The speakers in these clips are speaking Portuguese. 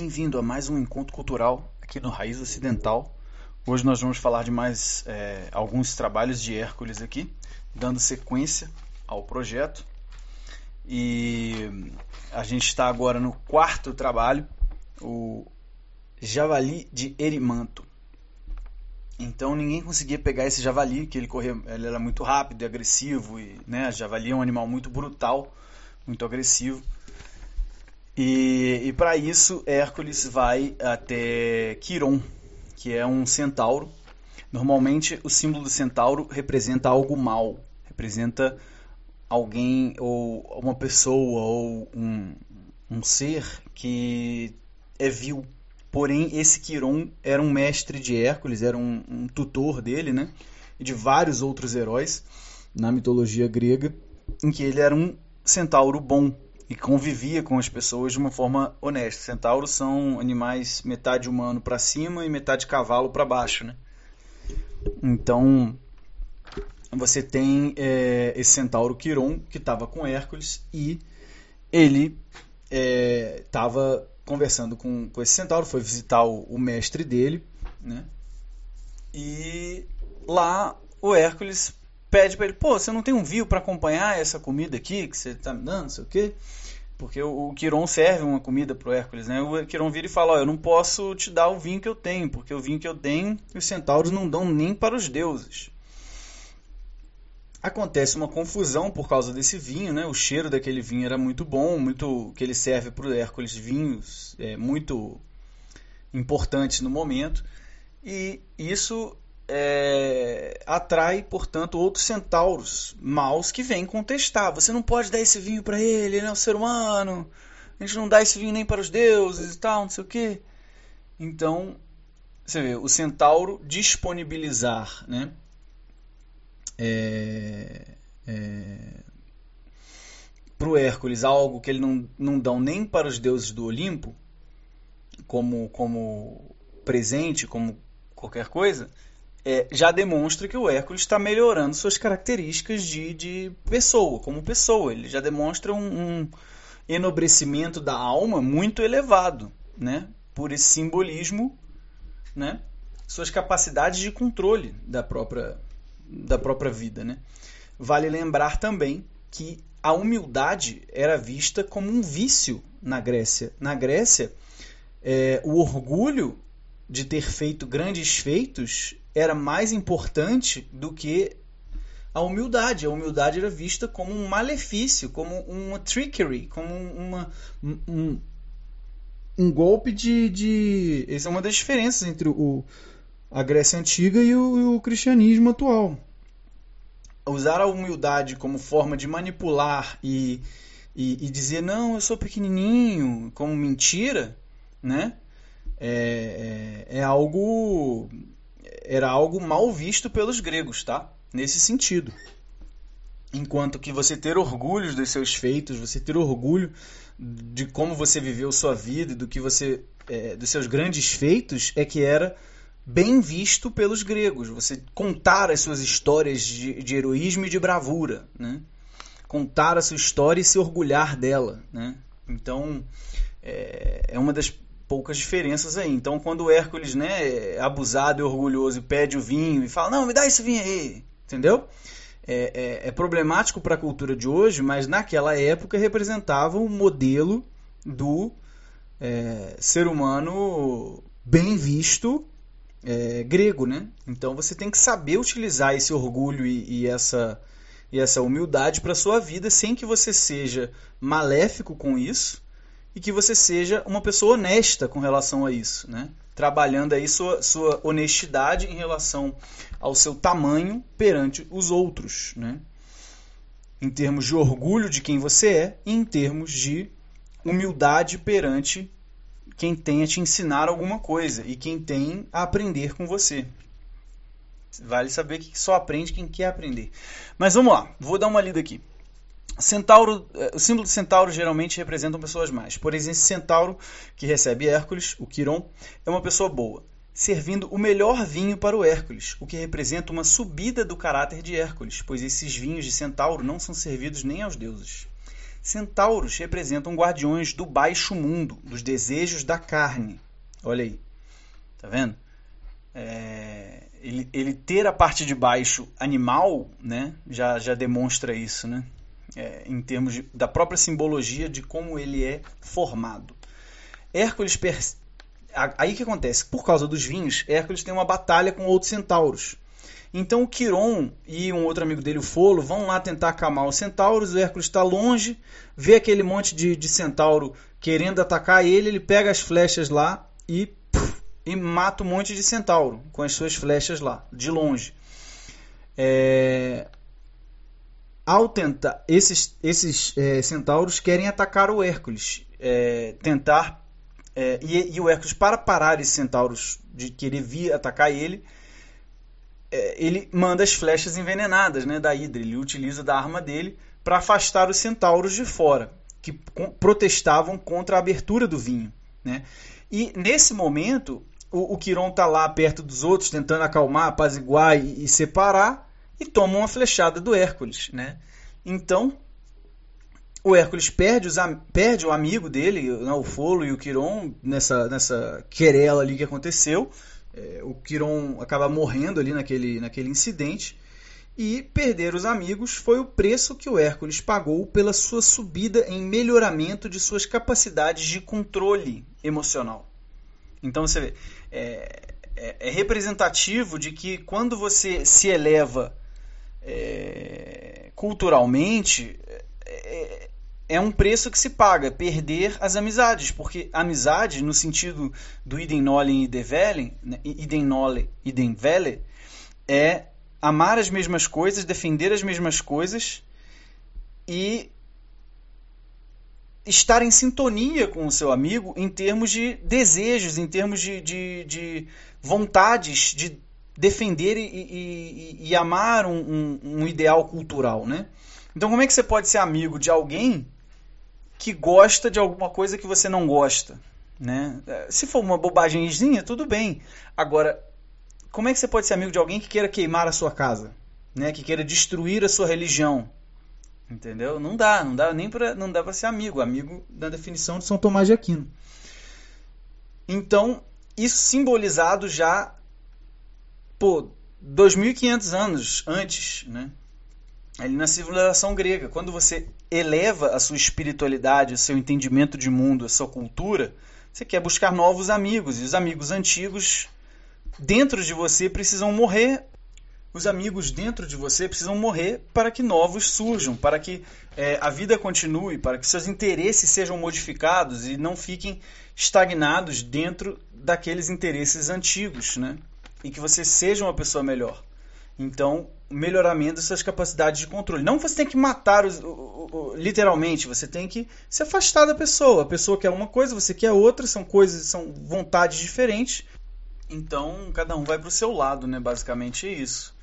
bem-vindo a mais um encontro cultural aqui no Raiz Ocidental. Hoje nós vamos falar de mais é, alguns trabalhos de Hércules aqui, dando sequência ao projeto. E a gente está agora no quarto trabalho, o Javali de Erimanto. Então ninguém conseguia pegar esse javali, que ele corria, ele era muito rápido e agressivo, e né, javali é um animal muito brutal, muito agressivo. E, e para isso, Hércules vai até Quiron, que é um centauro. Normalmente, o símbolo do centauro representa algo mal, representa alguém ou uma pessoa ou um, um ser que é vil. Porém, esse Quiron era um mestre de Hércules, era um, um tutor dele, né? E de vários outros heróis na mitologia grega, em que ele era um centauro bom, e convivia com as pessoas de uma forma honesta. Centauros são animais metade humano para cima e metade cavalo para baixo, né? Então você tem é, esse centauro Quiron que estava com Hércules e ele estava é, conversando com, com esse centauro, foi visitar o, o mestre dele, né? E lá o Hércules pede para ele, pô, você não tem um vinho para acompanhar essa comida aqui que você está me dando, não sei o quê? Porque o, o Quiron serve uma comida pro Hércules, né? O Quiron vira e fala, ó, eu não posso te dar o vinho que eu tenho, porque o vinho que eu tenho os centauros não dão nem para os deuses. Acontece uma confusão por causa desse vinho, né? O cheiro daquele vinho era muito bom, muito que ele serve para o Hércules vinhos é, muito importantes no momento. E isso é, atrai, portanto, outros centauros maus que vêm contestar. Você não pode dar esse vinho para ele, ele é um ser humano. A gente não dá esse vinho nem para os deuses e tal, não sei o quê. Então, você vê, o centauro disponibilizar, né? É, é, para o Hércules algo que ele não, não dão nem para os deuses do Olimpo, como, como presente, como qualquer coisa, é, já demonstra que o Hércules está melhorando suas características de, de pessoa, como pessoa. Ele já demonstra um, um enobrecimento da alma muito elevado, né? Por esse simbolismo, né? Suas capacidades de controle da própria, da própria vida, né? Vale lembrar também que a humildade era vista como um vício na Grécia. Na Grécia, é, o orgulho de ter feito grandes feitos era mais importante do que a humildade. A humildade era vista como um malefício, como uma trickery, como uma, um, um golpe de, de. Essa é uma das diferenças entre o, a Grécia Antiga e o, o cristianismo atual. Usar a humildade como forma de manipular e, e, e dizer, não, eu sou pequenininho, como mentira, né? É, é, é algo era algo mal visto pelos gregos, tá? Nesse sentido. Enquanto que você ter orgulho dos seus feitos, você ter orgulho de como você viveu sua vida, do que você, é, dos seus grandes feitos, é que era bem visto pelos gregos. Você contar as suas histórias de, de heroísmo e de bravura, né? Contar a sua história e se orgulhar dela, né? Então é, é uma das poucas diferenças aí. Então, quando o Hércules, né, é abusado e orgulhoso, pede o vinho e fala: Não, me dá esse vinho aí, entendeu? É, é, é problemático para a cultura de hoje, mas naquela época representava o um modelo do é, ser humano bem visto é, grego, né? Então você tem que saber utilizar esse orgulho e, e essa e essa humildade para sua vida sem que você seja maléfico com isso e que você seja uma pessoa honesta com relação a isso, né? Trabalhando aí sua, sua honestidade em relação ao seu tamanho perante os outros, né? Em termos de orgulho de quem você é e em termos de humildade perante quem tem a te ensinar alguma coisa e quem tem a aprender com você. Vale saber que só aprende quem quer aprender. Mas vamos lá, vou dar uma lida aqui. Centauro, eh, o símbolo de centauro geralmente representam pessoas más. Por exemplo, esse centauro que recebe Hércules, o Quiron, é uma pessoa boa, servindo o melhor vinho para o Hércules, o que representa uma subida do caráter de Hércules, pois esses vinhos de centauro não são servidos nem aos deuses. Centauros representam guardiões do baixo mundo, dos desejos da carne. Olha aí, tá vendo? É, ele, ele, ter a parte de baixo animal, né, já, já demonstra isso, né? É, em termos de, da própria simbologia de como ele é formado. Hércules aí que acontece? Por causa dos vinhos, Hércules tem uma batalha com outros centauros. Então o Quiron e um outro amigo dele, o Folo, vão lá tentar acalmar os centauros. O Hércules está longe, vê aquele monte de, de, centauro querendo atacar ele, ele pega as flechas lá e, puf, e mata um monte de centauro com as suas flechas lá, de longe. É... Ao tentar, esses, esses é, centauros querem atacar o Hércules, é, tentar é, e, e, o Hércules, para parar esses centauros de querer vir atacar ele, é, ele manda as flechas envenenadas né, da Hidra. Ele utiliza da arma dele para afastar os centauros de fora, que protestavam contra a abertura do vinho. Né? E nesse momento, o, o Quiron está lá perto dos outros, tentando acalmar, apaziguar e, e separar, e toma uma flechada do Hércules. Né? Então, o Hércules perde, os, perde o amigo dele, né, o Folo e o Quiron, nessa, nessa querela ali que aconteceu. É, o Quiron acaba morrendo ali naquele, naquele incidente. E perder os amigos foi o preço que o Hércules pagou pela sua subida em melhoramento de suas capacidades de controle emocional. Então você vê, é, é, é representativo de que quando você se eleva é, culturalmente, é, é um preço que se paga, perder as amizades, porque amizade, no sentido do idem nollen e develen, né, idem nole, idem vele, é amar as mesmas coisas, defender as mesmas coisas e estar em sintonia com o seu amigo em termos de desejos, em termos de, de, de vontades de defender e, e, e amar um, um, um ideal cultural, né? Então, como é que você pode ser amigo de alguém que gosta de alguma coisa que você não gosta. Né? Se for uma bobagemzinha, tudo bem. Agora, como é que você pode ser amigo de alguém que queira queimar a sua casa? Né? Que queira destruir a sua religião? Entendeu? Não dá, não dá nem para não dá para ser amigo, amigo da definição de São Tomás de Aquino. Então, isso simbolizado já por 2500 anos antes, né? ali na civilização grega. Quando você eleva a sua espiritualidade, o seu entendimento de mundo, a sua cultura, você quer buscar novos amigos. E os amigos antigos dentro de você precisam morrer. Os amigos dentro de você precisam morrer para que novos surjam, para que é, a vida continue, para que seus interesses sejam modificados e não fiquem estagnados dentro daqueles interesses antigos, né? E que você seja uma pessoa melhor. Então, melhoramento das suas capacidades de controle. Não você tem que matar os, literalmente, você tem que se afastar da pessoa. A pessoa quer uma coisa, você quer outra, são coisas, são vontades diferentes. Então, cada um vai para o seu lado, né? Basicamente é isso.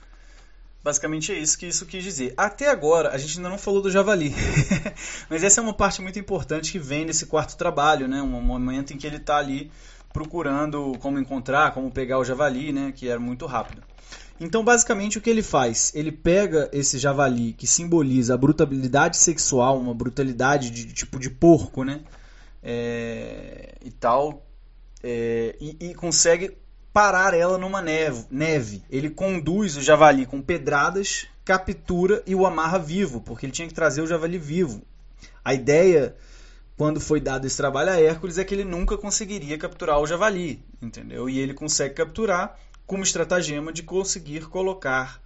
Basicamente é isso que isso quis dizer. Até agora, a gente ainda não falou do javali. Mas essa é uma parte muito importante que vem nesse quarto trabalho, né? Um momento em que ele está ali procurando como encontrar, como pegar o javali, né? Que era muito rápido. Então, basicamente, o que ele faz? Ele pega esse javali que simboliza a brutalidade sexual, uma brutalidade de tipo de porco, né? É, e tal, é, e, e, consegue parar ela numa neve, neve. Ele conduz o javali com pedradas, captura e o amarra vivo, porque ele tinha que trazer o javali vivo. A ideia, quando foi dado esse trabalho a Hércules, é que ele nunca conseguiria capturar o javali, entendeu? E ele consegue capturar como estratagema de conseguir colocar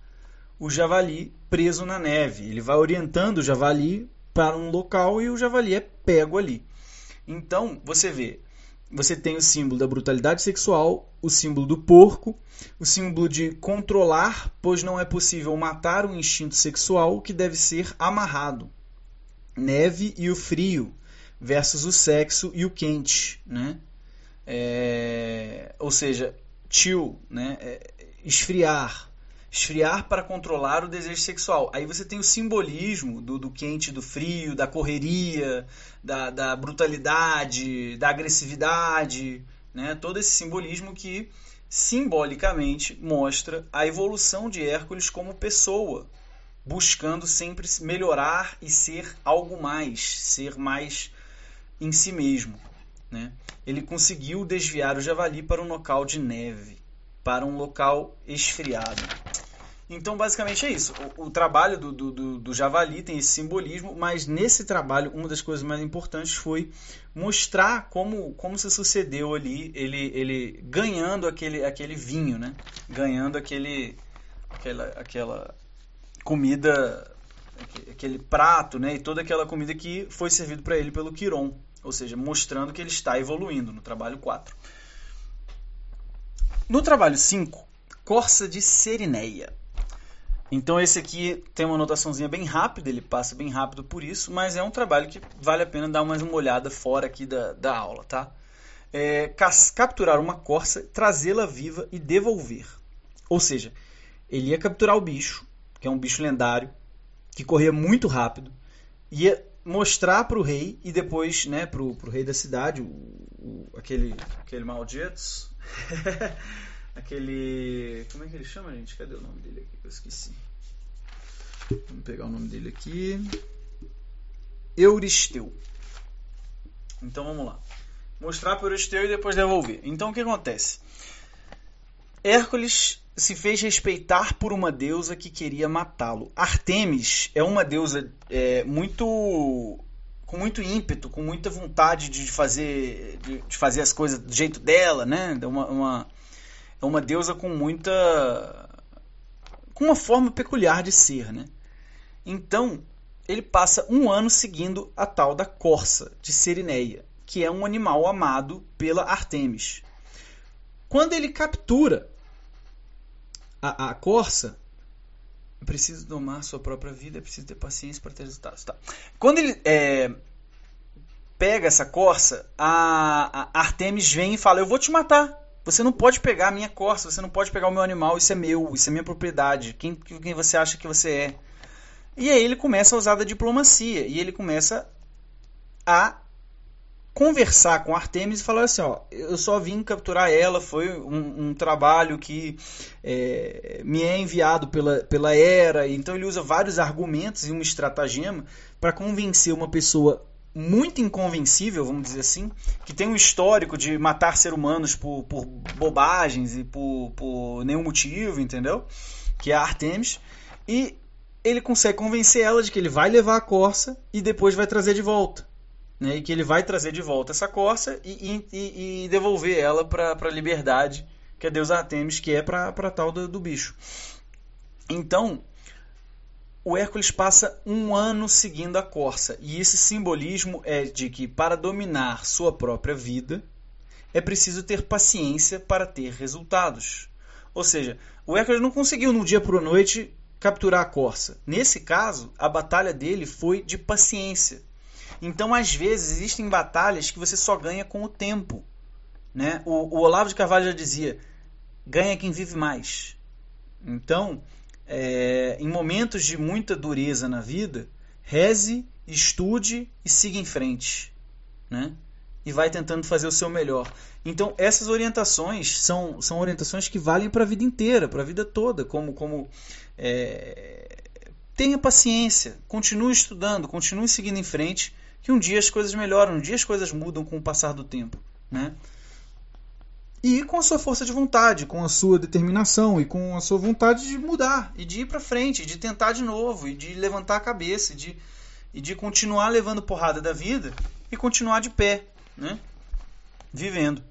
o javali preso na neve. Ele vai orientando o javali para um local e o javali é pego ali. Então, você vê, você tem o símbolo da brutalidade sexual, o símbolo do porco, o símbolo de controlar, pois não é possível matar o instinto sexual que deve ser amarrado. Neve e o frio versus o sexo e o quente, né? É... ou seja, chill, né? É, esfriar. Esfriar para controlar o desejo sexual. Aí você tem o simbolismo do, do quente, do frio, da correria, da, da brutalidade, da agressividade, né? todo esse simbolismo que simbolicamente mostra a evolução de Hércules como pessoa, buscando sempre melhorar e ser algo mais, ser mais em si mesmo. Né? Ele conseguiu desviar o javali para um local de neve, para um local esfriado. Então, basicamente é isso. O, o trabalho do, do, do, javali tem esse simbolismo, mas nesse trabalho, uma das coisas mais importantes foi mostrar como, como se sucedeu ali, ele, ele ganhando aquele, aquele vinho, né? ganhando aquele, aquela, aquela comida, aquele prato, né? e toda aquela comida que foi servido para ele pelo Quiron, ou seja, mostrando que ele está evoluindo no trabalho 4. No trabalho 5, Corsa de Serineia. Então esse aqui tem uma anotaçãozinha bem rápida, ele passa bem rápido por isso, mas é um trabalho que vale a pena dar mais uma olhada fora aqui da, da aula, tá? É, capturar uma corça, trazê-la viva e devolver. Ou seja, ele ia capturar o bicho, que é um bicho lendário, que corria muito rápido, ia mostrar para o rei e depois né, para o rei da cidade, o, o, aquele, aquele maldito, aquele. Como é que ele chama, gente? Cadê o nome dele aqui? Eu esqueci. Vamos pegar o nome dele aqui. Euristeu. Então vamos lá. Mostrar para Euristeu e depois devolver. Então o que acontece? Hércules se fez respeitar por uma deusa que queria matá-lo. Artemis é uma deusa é, muito com muito ímpeto, com muita vontade de fazer de, fazer as coisas do jeito dela, né? Uma, uma, é uma deusa com muita com uma forma peculiar de ser, né? Então ele passa um ano seguindo a tal da corça de Serineia, que é um animal amado pela Artemis. Quando ele captura a, a corça, é preciso domar sua própria vida, é preciso ter paciência para ter resultados. Tá. Quando ele é, pega essa corça, a, a Artemis vem e fala: Eu vou te matar. Você não pode pegar a minha corça, você não pode pegar o meu animal, isso é meu, isso é minha propriedade. Quem, quem você acha que você é? E aí ele começa a usar da diplomacia e ele começa a conversar com Artemis e falar assim, ó, eu só vim capturar ela, foi um, um trabalho que é, me é enviado pela, pela Era, então ele usa vários argumentos e uma estratagema para convencer uma pessoa muito inconvencível, vamos dizer assim, que tem um histórico de matar seres humanos por, por bobagens e por, por nenhum motivo, entendeu? Que é a Artemis. E ele consegue convencer ela de que ele vai levar a Corsa e depois vai trazer de volta. Né? E que ele vai trazer de volta essa Corsa e, e, e devolver ela para a liberdade que a deusa Artemis que é para tal do, do bicho. Então, o Hércules passa um ano seguindo a corça, e esse simbolismo é de que para dominar sua própria vida é preciso ter paciência para ter resultados. Ou seja, o Hércules não conseguiu no dia para noite capturar a corça. Nesse caso, a batalha dele foi de paciência. Então, às vezes, existem batalhas que você só ganha com o tempo. Né? O, o Olavo de Carvalho já dizia: ganha quem vive mais. Então, é, em momentos de muita dureza na vida, reze, estude e siga em frente. Né? E vai tentando fazer o seu melhor. Então, essas orientações são, são orientações que valem para a vida inteira, para a vida toda. Como, como é, tenha paciência, continue estudando, continue seguindo em frente, que um dia as coisas melhoram, um dia as coisas mudam com o passar do tempo. Né? e com a sua força de vontade, com a sua determinação e com a sua vontade de mudar e de ir para frente, de tentar de novo e de levantar a cabeça e de, e de continuar levando porrada da vida e continuar de pé, né? vivendo.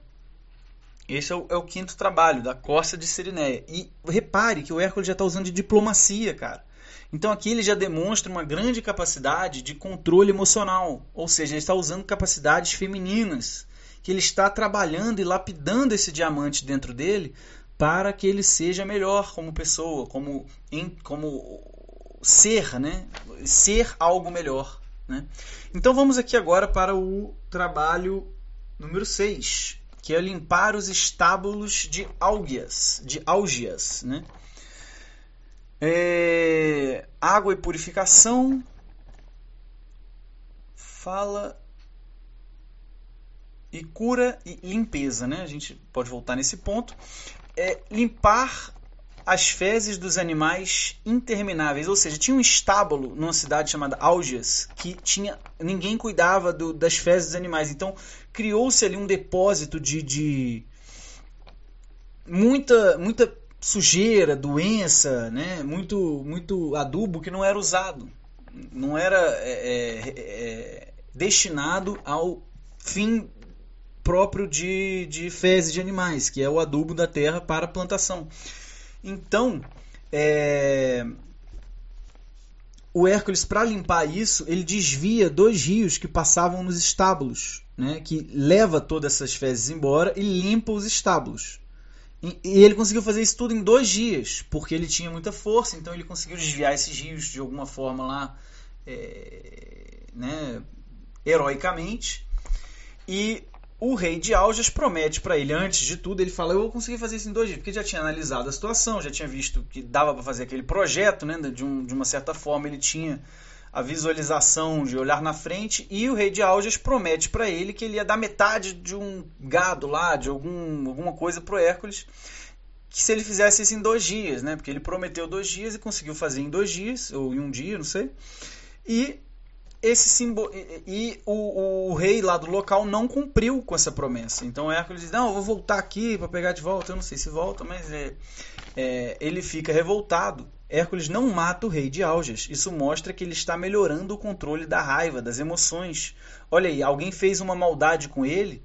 Esse é o, é o quinto trabalho da Costa de Serineia. E repare que o Hércules já está usando de diplomacia, cara. Então aqui ele já demonstra uma grande capacidade de controle emocional, ou seja, ele está usando capacidades femininas que ele está trabalhando e lapidando esse diamante dentro dele para que ele seja melhor como pessoa, como, como ser, né? Ser algo melhor. Né? Então vamos aqui agora para o trabalho número 6, que é limpar os estábulos de algias, de algias, né? É, água e purificação. Fala e cura e limpeza, né? A gente pode voltar nesse ponto. É limpar as fezes dos animais intermináveis. Ou seja, tinha um estábulo numa cidade chamada Algias que tinha ninguém cuidava do, das fezes dos animais. Então criou-se ali um depósito de, de muita muita sujeira, doença, né? Muito muito adubo que não era usado, não era é, é, é, destinado ao fim próprio de, de fezes de animais, que é o adubo da terra para plantação. Então, é, o Hércules, para limpar isso, ele desvia dois rios que passavam nos estábulos, né, que leva todas essas fezes embora e limpa os estábulos. E, ele conseguiu fazer isso tudo em dois dias, porque ele tinha muita força, então ele conseguiu desviar esses rios de alguma forma lá, é, né, heroicamente. E o rei de Aljas promete para ele, antes de tudo, ele fala: Eu vou conseguir fazer isso em dois dias, porque já tinha analisado a situação, já tinha visto que dava para fazer aquele projeto, né? De, um, de uma certa forma, ele tinha a visualização de olhar na frente, e o rei de Aljas promete para ele que ele ia dar metade de um gado lá, de algum, alguma coisa pro Hércules, que se ele fizesse isso em dois dias, né? Porque ele prometeu dois dias e conseguiu fazer em dois dias, ou em um dia, não sei. E esse símbolo e, e o, o, rei lá do local não cumpriu com essa promessa. Então Hércules diz: Não, eu vou voltar aqui para pegar de volta. Eu não sei se volta, mas é, é, ele fica revoltado. Hércules não mata o rei de Aljas. Isso mostra que ele está melhorando o controle da raiva, das emoções. Olha aí, alguém fez uma maldade com ele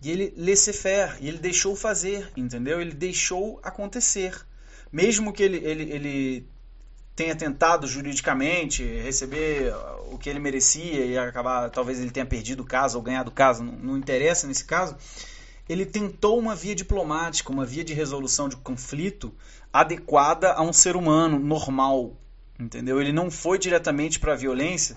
e ele laissez-faire, e ele deixou fazer, entendeu? Ele deixou acontecer. Mesmo que ele, ele, ele tenha tentado juridicamente receber o que ele merecia e acabar, talvez ele tenha perdido o caso ou ganhado o caso, não, não interessa nesse caso. Ele tentou uma via diplomática, uma via de resolução de conflito adequada a um ser humano normal, entendeu? Ele não foi diretamente para a violência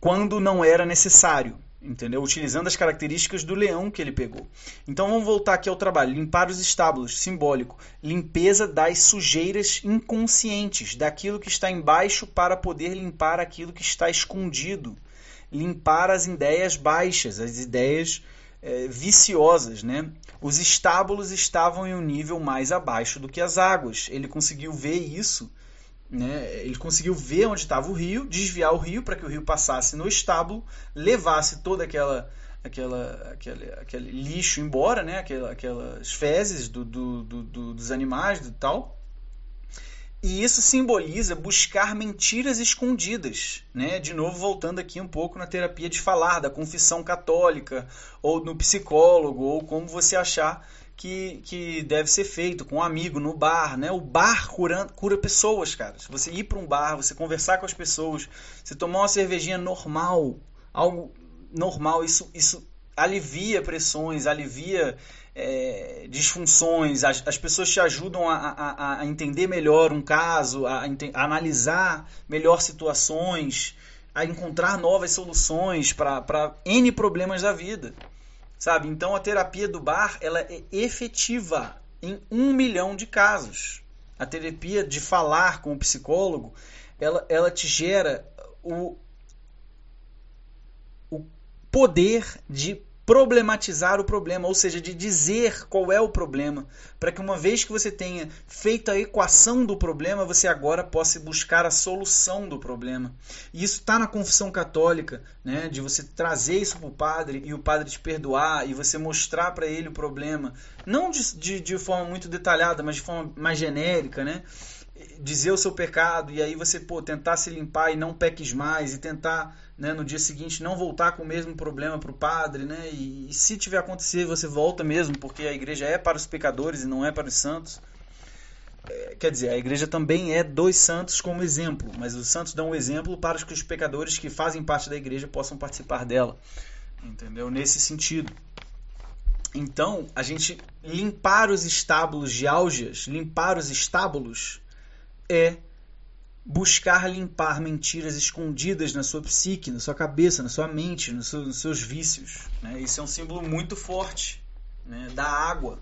quando não era necessário entendeu? Utilizando as características do leão que ele pegou. Então vamos voltar aqui ao trabalho. Limpar os estábulos, simbólico. Limpeza das sujeiras inconscientes, daquilo que está embaixo para poder limpar aquilo que está escondido. Limpar as ideias baixas, as ideias é, viciosas, né? Os estábulos estavam em um nível mais abaixo do que as águas. Ele conseguiu ver isso né? Ele conseguiu ver onde estava o rio, desviar o rio para que o rio passasse no estábulo, levasse toda aquela aquela, aquele, aquele lixo embora, né? Aquela, aquelas fezes do, do, do, dos animais e tal. E isso simboliza buscar mentiras escondidas, né? De novo voltando aqui um pouco na terapia de falar da confissão católica ou no psicólogo ou como você achar que, que deve ser feito com um amigo no bar, né? O bar cura, cura pessoas, cara. Se você ir para um bar, você conversar com as pessoas, você tomar uma cervejinha normal, algo normal, isso, isso alivia pressões, alivia é, disfunções, as, as, pessoas te ajudam a, a, a, entender melhor um caso, a, a, analisar melhor situações, a encontrar novas soluções para N problemas da vida sabe? Então a terapia do bar ela é efetiva em um milhão de casos. A terapia de falar com o psicólogo, ela, ela te gera o, o poder de problematizar o problema, ou seja, de dizer qual é o problema, para que uma vez que você tenha feito a equação do problema, você agora possa buscar a solução do problema. E isso está na confissão católica, né, de você trazer isso para o padre e o padre te perdoar e você mostrar para ele o problema, não de, de, de forma muito detalhada, mas de forma mais genérica, né? dizer o seu pecado e aí você pô, tentar se limpar e não peques mais e tentar né, no dia seguinte não voltar com o mesmo problema para o padre, né? E, e, se tiver acontecer, você volta mesmo, porque a igreja é para os pecadores e não é para os santos. É, quer dizer, a igreja também é dos santos como exemplo, mas os santos dão um exemplo para que os pecadores que fazem parte da igreja possam participar dela. Entendeu? Nesse sentido. Então, a gente limpar os estábulos de álgias, limpar os estábulos, é buscar limpar mentiras escondidas na sua psique, na sua cabeça, na sua mente, nos seus, nos seus vícios. Né? Isso é um símbolo muito forte né? da água.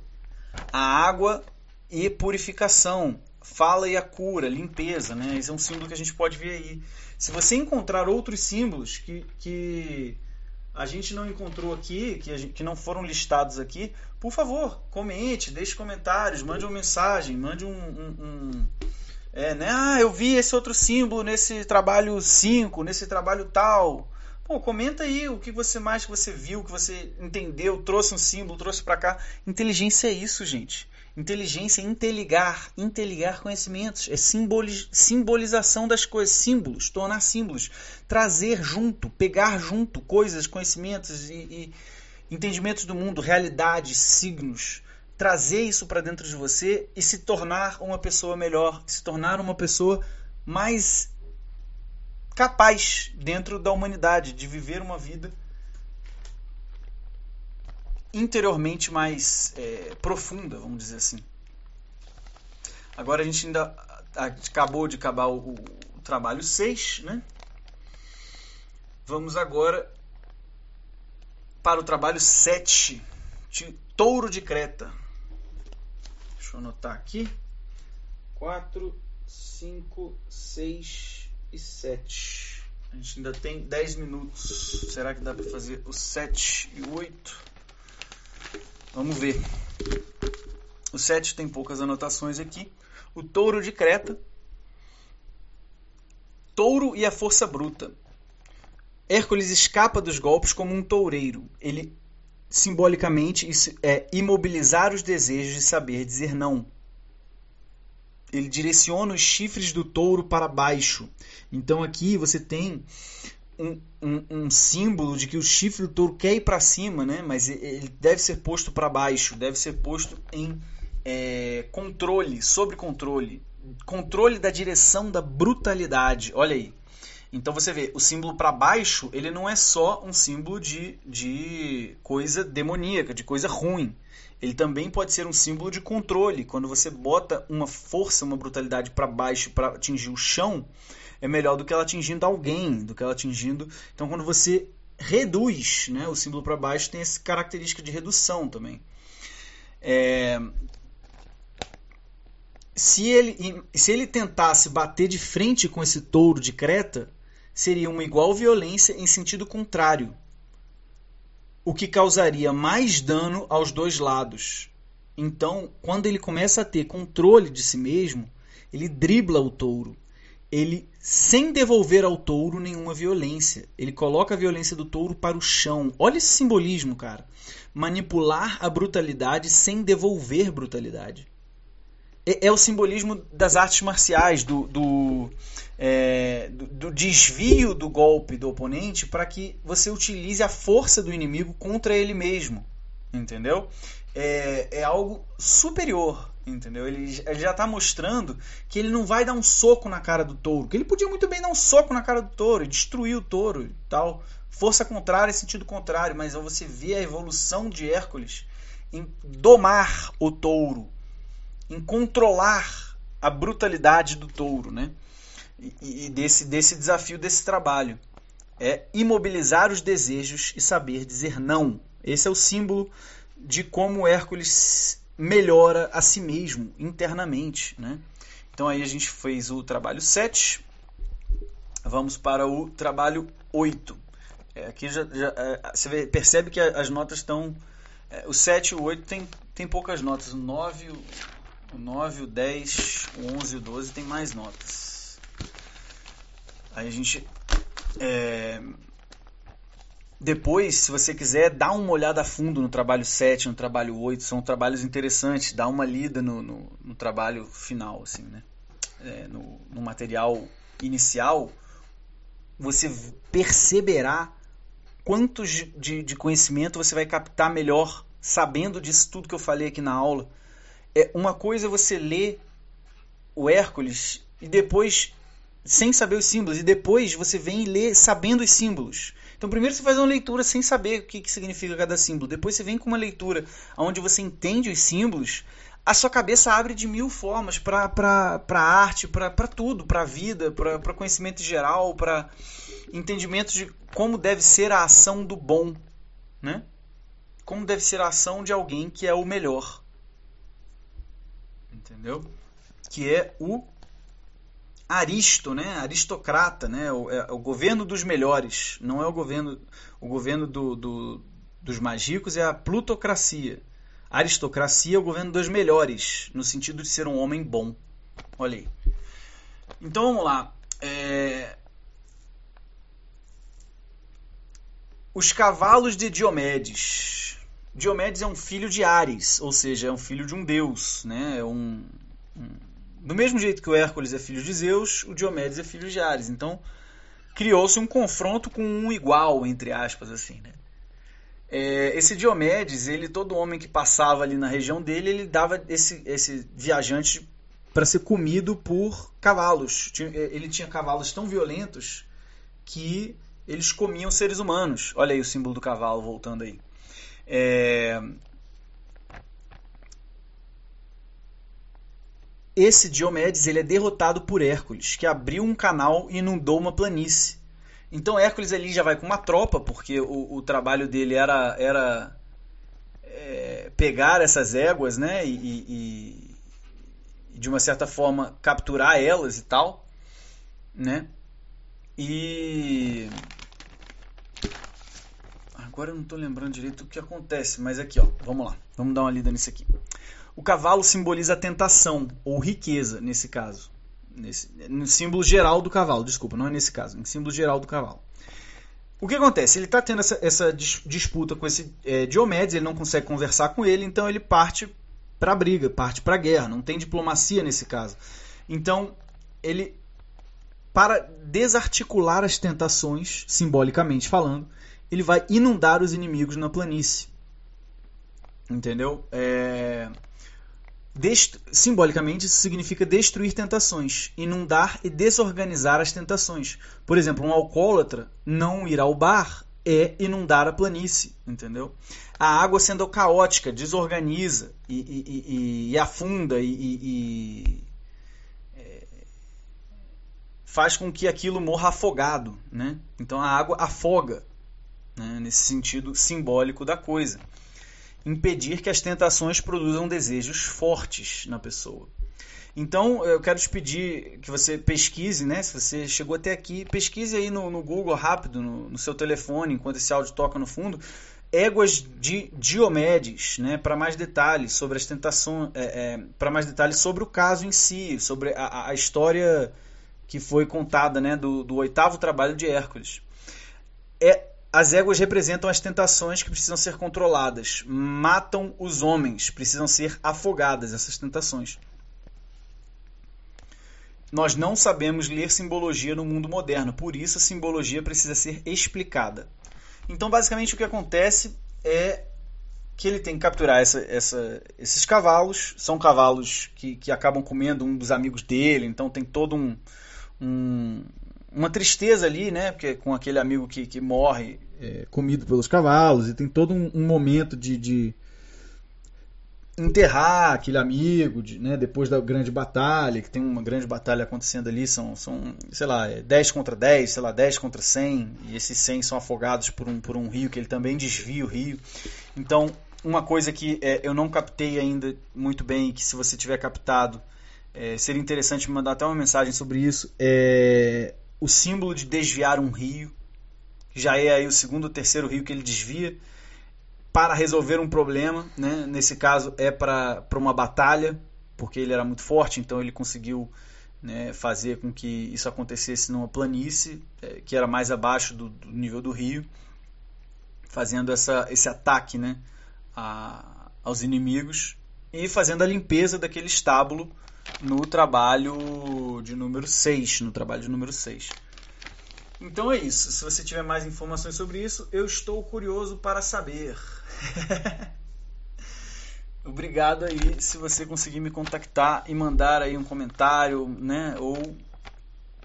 A água e purificação, fala e a cura, limpeza. Né? Esse é um símbolo que a gente pode ver aí. Se você encontrar outros símbolos que, que a gente não encontrou aqui, que, gente, que não foram listados aqui, por favor, comente, deixe comentários, mande uma mensagem, mande um. um, um é, né? Ah, eu vi esse outro símbolo nesse trabalho 5, nesse trabalho tal. Pô, comenta aí o que você mais que você viu, que você entendeu, trouxe um símbolo, trouxe para cá. Inteligência é isso, gente. Inteligência é interligar, interligar conhecimentos, é simbolização das coisas, símbolos, tornar símbolos, trazer junto, pegar junto coisas, conhecimentos e, e entendimentos do mundo, realidades, signos, trazer isso para dentro de você e se tornar uma pessoa melhor, se tornar uma pessoa mais capaz dentro da humanidade de viver uma vida interiormente mais é, profunda, vamos dizer assim. Agora a gente ainda acabou de acabar o, o trabalho 6, né? Vamos agora para o trabalho 7, de Touro de Creta. Deixa eu anotar aqui. 4, 5, 6 e 7. A gente ainda tem 10 minutos. Será que dá para fazer o 7 e o 8? Vamos ver. O 7 tem poucas anotações aqui. O touro de Creta. Touro e a força bruta. Hércules escapa dos golpes como um toureiro. Ele, simbolicamente, é imobilizar os desejos de saber dizer não. Ele direciona os chifres do touro para baixo. Então aqui você tem um, um, um, símbolo de que o chifre do touro quer ir para cima, né? mas ele deve ser posto para baixo, deve ser posto em é, controle, sobre controle, controle da direção da brutalidade. Olha aí. Então você vê, o símbolo para baixo, ele não é só um símbolo de, de coisa demoníaca, de coisa ruim. Ele também pode ser um símbolo de controle. Quando você bota uma força, uma brutalidade para baixo para atingir o chão, é melhor do que ela atingindo alguém, do que ela atingindo. Então, quando você reduz, né, o símbolo para baixo tem essa característica de redução também. É... Se ele, se ele tentasse bater de frente com esse touro de Creta, seria uma igual violência em sentido contrário, o que causaria mais dano aos dois lados. Então, quando ele começa a ter controle de si mesmo, ele dribla o touro ele, sem devolver ao touro nenhuma violência, ele coloca a violência do touro para o chão. Olha esse simbolismo, cara. Manipular a brutalidade sem devolver brutalidade. É, é o simbolismo das artes marciais, do, do, é, do, do desvio do golpe do oponente para que você utilize a força do inimigo contra ele mesmo. Entendeu? É, é algo superior Entendeu? Ele, ele já está mostrando que ele não vai dar um soco na cara do touro. Que ele podia muito bem dar um soco na cara do touro destruir o touro e tal. Força contrária, sentido contrário. Mas você vê a evolução de Hércules em domar o touro, em controlar a brutalidade do touro, né? E, e desse, desse desafio, desse trabalho. É imobilizar os desejos e saber dizer não. Esse é o símbolo de como Hércules melhora a si mesmo internamente. Né? Então aí a gente fez o trabalho 7, vamos para o trabalho 8. É, aqui já, já é, você vê, percebe que as notas estão. É, o 7 e o 8 tem, tem poucas notas. O 9, o 9, o 10, o 11 e o 12 tem mais notas. Aí a gente é, depois, se você quiser, dá uma olhada a fundo no trabalho 7, no trabalho 8, são trabalhos interessantes, dá uma lida no, no, no trabalho final, assim, né? É, no, no material inicial, você perceberá quantos de, de conhecimento você vai captar melhor sabendo disso tudo que eu falei aqui na aula. É, uma coisa é você ler o Hércules e depois sem saber os símbolos e depois você vem e lê sabendo os símbolos. Então, primeiro você faz uma leitura sem saber o que, que significa cada símbolo. Depois você vem com uma leitura onde você entende os símbolos. A sua cabeça abre de mil formas para arte, para tudo, para a vida, para conhecimento geral, para entendimento de como deve ser a ação do bom, né? Como deve ser a ação de alguém que é o melhor. Entendeu? Que é o aristo, né? Aristocrata, né? O, é, o governo dos melhores, não é o governo, o governo do, do, dos magicos é a plutocracia. A aristocracia é o governo dos melhores, no sentido de ser um homem bom. Olha aí. Então vamos lá. É... Os cavalos de Diomedes. Diomedes é um filho de Ares, ou seja, é um filho de um deus, né? É um, um... do mesmo jeito que o Hércules é filho de Zeus, o Diomedes é filho de Ares. Então criou-se um confronto com um igual, entre aspas, assim, né? É, esse Diomedes, ele todo homem que passava ali na região dele, ele dava esse, esse viajante para ser comido por cavalos. É, ele tinha cavalos tão violentos que eles comiam seres humanos. Olha aí o símbolo do cavalo voltando aí. É... Esse Diomedes ele é derrotado por Hércules, que abriu um canal e inundou uma planície. Então Hércules ali já vai com uma tropa, porque o, o trabalho dele era, era é, pegar essas éguas, né? E, e, e, de uma certa forma capturar elas e tal, né? E agora eu não estou lembrando direito o que acontece, mas aqui, ó, vamos lá, vamos dar uma lida nisso aqui. O cavalo simboliza tentação ou riqueza nesse caso. Nesse, no símbolo geral do cavalo, desculpa, não é nesse caso, no símbolo geral do cavalo. O que acontece? Ele está tendo essa, essa, disputa com esse é, Diomedes, ele não consegue conversar com ele, então ele parte para a briga, parte para a guerra. Não tem diplomacia nesse caso. Então, ele, para desarticular as tentações, simbolicamente falando, ele vai inundar os inimigos na planície. Entendeu? É simbolicamente, isso significa destruir tentações, inundar e desorganizar as tentações. Por exemplo, um alcoólatra não ir ao bar é inundar a planície, entendeu? A água sendo caótica, desorganiza e, e, e, e afunda e, é, faz com que aquilo morra afogado, né? Então a água afoga, né? nesse sentido simbólico da coisa impedir que as tentações produzam desejos fortes na pessoa. Então, eu quero te pedir que você pesquise, né? Se você chegou até aqui, pesquise aí no, no Google rápido, no, no, seu telefone, enquanto esse áudio toca no fundo, éguas de Diomedes, né? Para mais detalhes sobre as tentações, é, é, para mais detalhes sobre o caso em si, sobre a, a história que foi contada, né? Do, do oitavo trabalho de Hércules. É, as éguas representam as tentações que precisam ser controladas. Matam os homens, precisam ser afogadas essas tentações. Nós não sabemos ler simbologia no mundo moderno, por isso a simbologia precisa ser explicada. Então, basicamente, o que acontece é que ele tem que capturar essa, essa, esses cavalos. São cavalos que, que acabam comendo um dos amigos dele, então tem todo um, um, uma tristeza ali, né? Porque com aquele amigo que, que morre é, comido pelos cavalos, e tem todo um, um momento de, de, enterrar aquele amigo, de, né? Depois da grande batalha, que tem uma grande batalha acontecendo ali, são, são sei lá, 10 é contra 10, sei lá, 10 contra 100, e esses 100 são afogados por um, por um rio, que ele também desvia o rio. Então, uma coisa que é, eu não captei ainda muito bem, que se você tiver captado, é, seria interessante me mandar até uma mensagem sobre isso, é o símbolo de desviar um rio, já é aí o segundo ou terceiro rio que ele desvia para resolver um problema, né? nesse caso é para uma batalha, porque ele era muito forte, então ele conseguiu né, fazer com que isso acontecesse numa planície, é, que era mais abaixo do, do, nível do rio, fazendo essa, esse ataque né, a, aos inimigos e fazendo a limpeza daquele estábulo no trabalho de número 6, no trabalho de número 6. Então é isso. Se você tiver mais informações sobre isso, eu estou curioso para saber. Obrigado aí se você conseguir me contactar e mandar aí um comentário, né, ou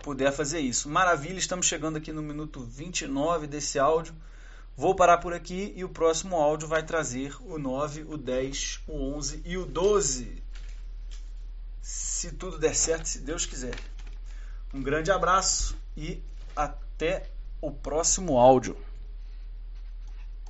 puder fazer isso. Maravilha, estamos chegando aqui no minuto 29 desse áudio. Vou parar por aqui e o próximo áudio vai trazer o 9, o 10, o 11 e o 12 se tudo der certo, se Deus quiser. Um grande abraço e até o próximo áudio.